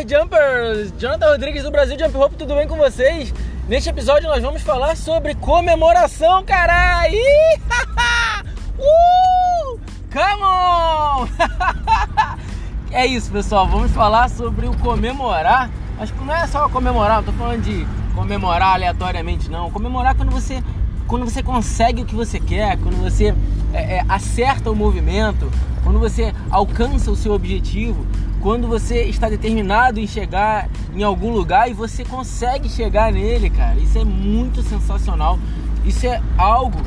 Jumpers! Jonathan Rodrigues do Brasil Jump Rope, tudo bem com vocês? Neste episódio nós vamos falar sobre comemoração, caralho! uh! Come on! é isso, pessoal, vamos falar sobre o comemorar. Acho que não é só comemorar, não tô falando de comemorar aleatoriamente, não. Comemorar quando você, quando você consegue o que você quer, quando você é, é, acerta o movimento, quando você alcança o seu objetivo, quando você está determinado em chegar em algum lugar e você consegue chegar nele, cara. Isso é muito sensacional. Isso é algo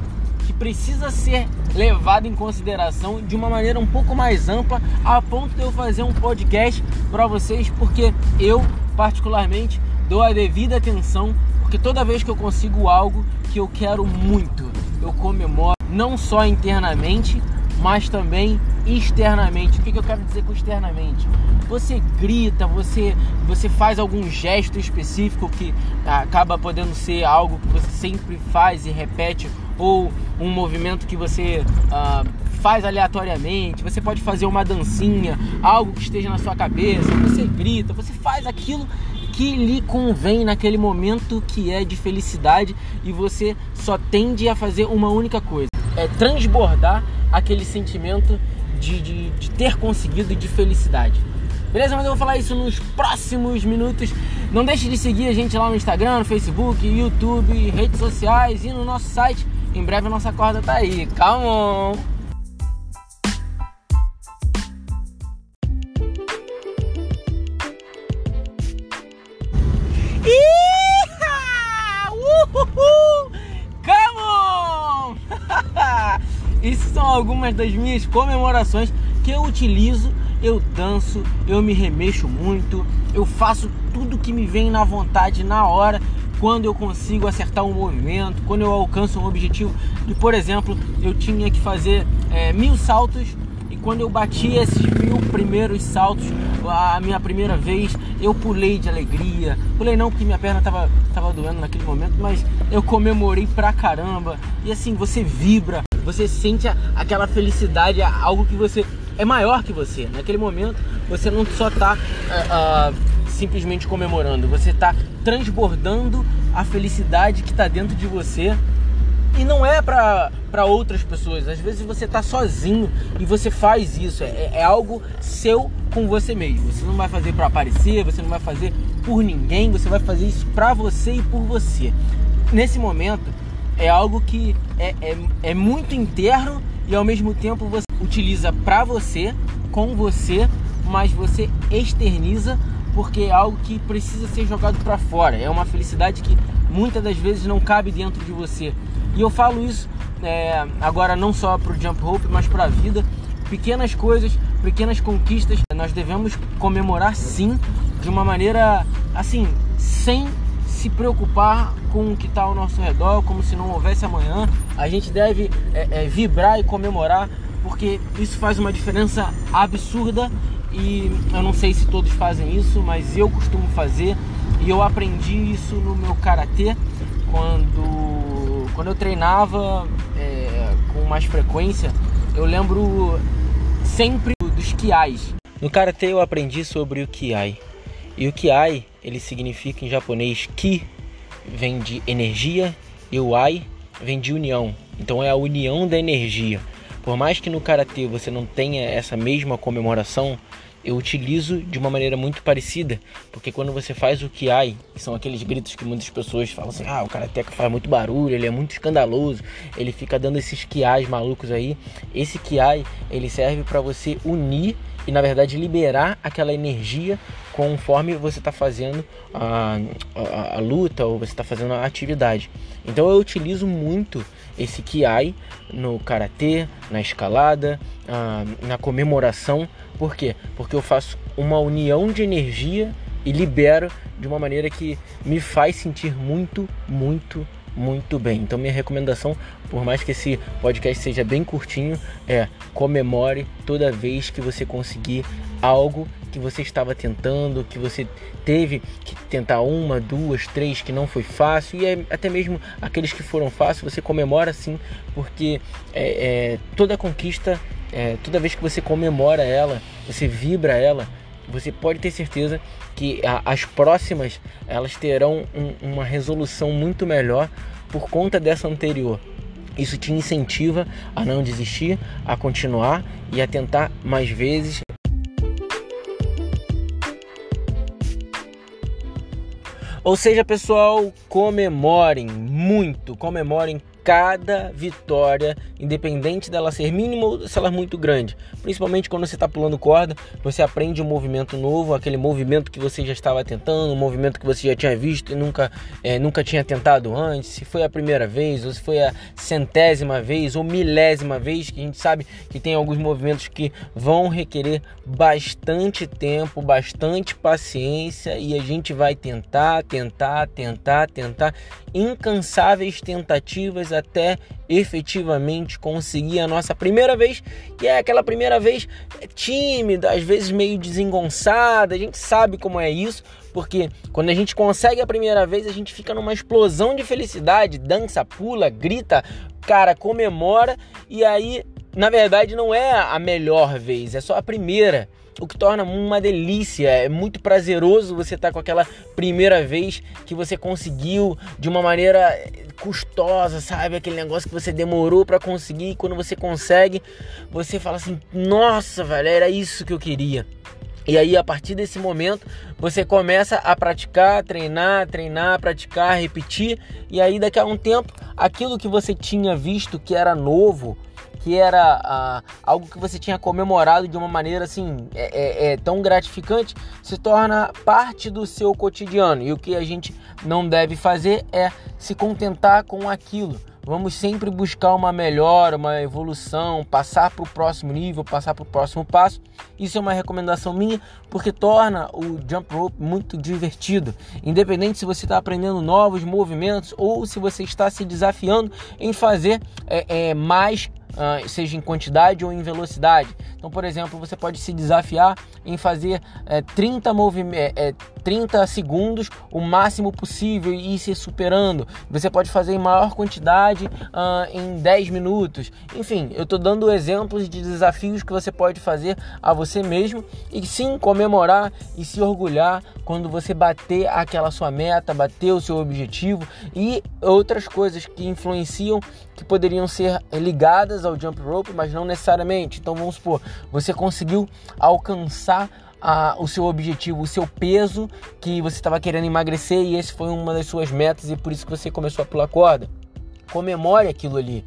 que precisa ser levado em consideração de uma maneira um pouco mais ampla, a ponto de eu fazer um podcast para vocês, porque eu particularmente dou a devida atenção, porque toda vez que eu consigo algo que eu quero muito, eu comemoro não só internamente, mas também externamente. O que, eu quero dizer com externamente? Você grita, você, você faz algum gesto específico que acaba podendo ser algo que você sempre faz e repete, ou um movimento que você uh, faz aleatoriamente. Você pode fazer uma dancinha, algo que esteja na sua cabeça. Você grita, você faz aquilo que lhe convém naquele momento que é de felicidade e você só tende a fazer uma única coisa: é transbordar aquele sentimento de, de, de ter conseguido de felicidade. Beleza? Mas eu vou falar isso nos próximos minutos. Não deixe de seguir a gente lá no Instagram, no Facebook, YouTube, redes sociais e no nosso site. Em breve a nossa corda tá aí. Come algumas das minhas comemorações que eu utilizo, eu danço, eu me remexo muito, eu faço tudo que me vem na vontade na hora, quando eu consigo acertar um movimento, quando eu alcanço um objetivo. E por exemplo, eu tinha que fazer é, mil saltos e quando eu bati esses mil primeiros saltos, a minha primeira vez, eu pulei de alegria. Pulei não porque minha perna tava, tava doendo naquele momento, mas eu comemorei pra caramba. E assim, você vibra, você sente aquela felicidade, algo que você é maior que você. Naquele momento, você não só está uh, uh, simplesmente comemorando, você está transbordando a felicidade que está dentro de você. E não é para outras pessoas. Às vezes você está sozinho e você faz isso. É, é algo seu com você mesmo. Você não vai fazer para aparecer, você não vai fazer por ninguém. Você vai fazer isso para você e por você. Nesse momento, é algo que é, é, é muito interno e ao mesmo tempo você utiliza para você, com você, mas você externiza porque é algo que precisa ser jogado para fora. É uma felicidade que muitas das vezes não cabe dentro de você. E eu falo isso é, agora não só para o jump rope, mas para a vida. Pequenas coisas, pequenas conquistas, nós devemos comemorar sim, de uma maneira assim, sem se preocupar com o que está ao nosso redor, como se não houvesse amanhã. A gente deve é, é, vibrar e comemorar, porque isso faz uma diferença absurda. E eu não sei se todos fazem isso, mas eu costumo fazer. E eu aprendi isso no meu karatê quando, quando eu treinava é, com mais frequência. Eu lembro sempre dos kiais. No karatê eu aprendi sobre o kiai. E o kiai ele significa em japonês ki, vem de energia, e o ai vem de união. Então é a união da energia. Por mais que no karatê você não tenha essa mesma comemoração, eu utilizo de uma maneira muito parecida, porque quando você faz o kiai, que são aqueles gritos que muitas pessoas falam assim: "Ah, o karateca faz muito barulho, ele é muito escandaloso, ele fica dando esses kiais malucos aí". Esse kiai, ele serve para você unir e na verdade liberar aquela energia conforme você está fazendo a, a, a, luta ou você está fazendo a atividade. Então eu utilizo muito esse Kiai no karatê, na escalada, na comemoração. Por quê? Porque eu faço uma união de energia e libero de uma maneira que me faz sentir muito, muito, muito bem. Então minha recomendação, por mais que esse podcast seja bem curtinho, é comemore toda vez que você conseguir algo que você estava tentando, que você teve que tentar uma, duas, três, que não foi fácil, e é, até mesmo aqueles que foram fáceis, você comemora sim, porque é, é, toda conquista, é, toda vez que você comemora ela, você vibra ela, você pode ter certeza que a, as próximas elas terão um, uma resolução muito melhor por conta dessa anterior. Isso te incentiva a não desistir, a continuar e a tentar mais vezes. Ou seja, pessoal, comemorem muito, comemorem cada vitória, independente dela ser mínima ou se ela é muito grande. Principalmente quando você está pulando corda, você aprende um movimento novo, aquele movimento que você já estava tentando, um movimento que você já tinha visto e nunca, é, nunca tinha tentado antes. Se foi a primeira vez, ou se foi a centésima vez, ou milésima vez, que a gente sabe que tem alguns movimentos que vão requerer bastante tempo, bastante paciência e a gente vai tentar, tentar, tentar, tentar, incansáveis tentativas até efetivamente conseguir a nossa primeira vez, que é aquela primeira vez tímida, às vezes meio desengonçada. A gente sabe como é isso, porque quando a gente consegue a primeira vez, a gente fica numa explosão de felicidade, dança, pula, grita, cara, comemora. E aí, na verdade, não é a melhor vez, é só a primeira o que torna uma delícia. É muito prazeroso você estar tá com aquela primeira vez que você conseguiu de uma maneira custosa, sabe? Aquele negócio que você demorou para conseguir e quando você consegue, você fala assim: "Nossa, velho, era isso que eu queria". E aí, a partir desse momento, você começa a praticar, treinar, treinar, praticar, repetir. E aí, daqui a um tempo, aquilo que você tinha visto que era novo, que era ah, algo que você tinha comemorado de uma maneira assim é, é, é, tão gratificante, se torna parte do seu cotidiano. E o que a gente não deve fazer é se contentar com aquilo. Vamos sempre buscar uma melhora, uma evolução, passar para o próximo nível, passar para o próximo passo. Isso é uma recomendação minha porque torna o jump rope muito divertido. Independente se você está aprendendo novos movimentos ou se você está se desafiando em fazer é, é mais uh, seja em quantidade ou em velocidade. Então, por exemplo, você pode se desafiar em fazer é, 30, é, 30 segundos o máximo possível e ir se superando. Você pode fazer em maior quantidade uh, em 10 minutos. Enfim, eu estou dando exemplos de desafios que você pode fazer a você mesmo e sim comemorar e se orgulhar quando você bater aquela sua meta, bater o seu objetivo e outras coisas que influenciam que poderiam ser ligadas ao jump rope, mas não necessariamente. Então vamos supor, você conseguiu alcançar a, o seu objetivo, o seu peso que você estava querendo emagrecer e esse foi uma das suas metas e por isso que você começou a pular corda. Comemore aquilo ali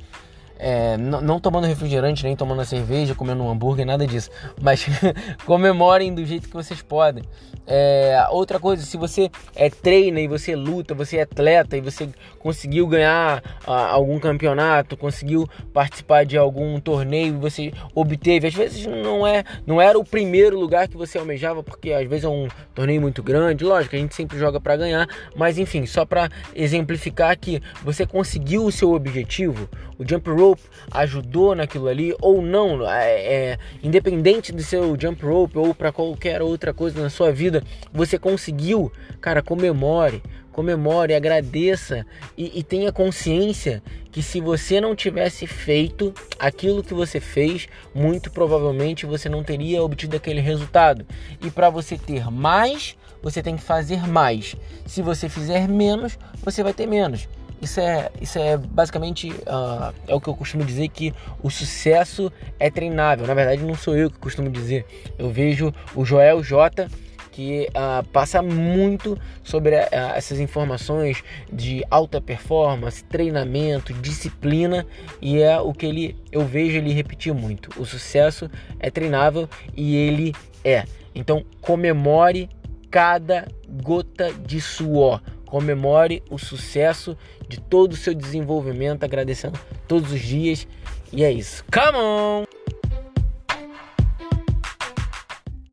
é, não, tomando refrigerante, nem tomando cerveja, comendo um hambúrguer, nada disso. Mas comemorem do jeito que vocês podem. É, outra coisa, se você é treina e você luta, você é atleta e você conseguiu ganhar ah, algum campeonato, conseguiu participar de algum torneio você obteve, às vezes não é, não era o primeiro lugar que você almejava, porque às vezes é um torneio muito grande, lógico, a gente sempre joga para ganhar, mas enfim, só para exemplificar que você conseguiu o seu objetivo, o jump rope rope ajudou naquilo ali ou não, é, é, independente do seu jump rope ou para qualquer outra coisa na sua vida, você conseguiu, cara, comemore, comemore, agradeça e, e tenha consciência que se você não tivesse feito aquilo que você fez, muito provavelmente você não teria obtido aquele resultado. E para você ter mais, você tem que fazer mais. Se você fizer menos, você vai ter menos. Isso é, isso é basicamente uh, é o que eu costumo dizer que o sucesso é treinável. Na verdade, não sou eu que costumo dizer. Eu vejo o Joel J que uh, passa muito sobre uh, essas informações de alta performance, treinamento, disciplina e é o que ele eu vejo ele repetir muito. O sucesso é treinável e ele é. Então comemore cada gota de suor Comemore o sucesso de todo o seu desenvolvimento, agradecendo todos os dias. E é isso. Come on!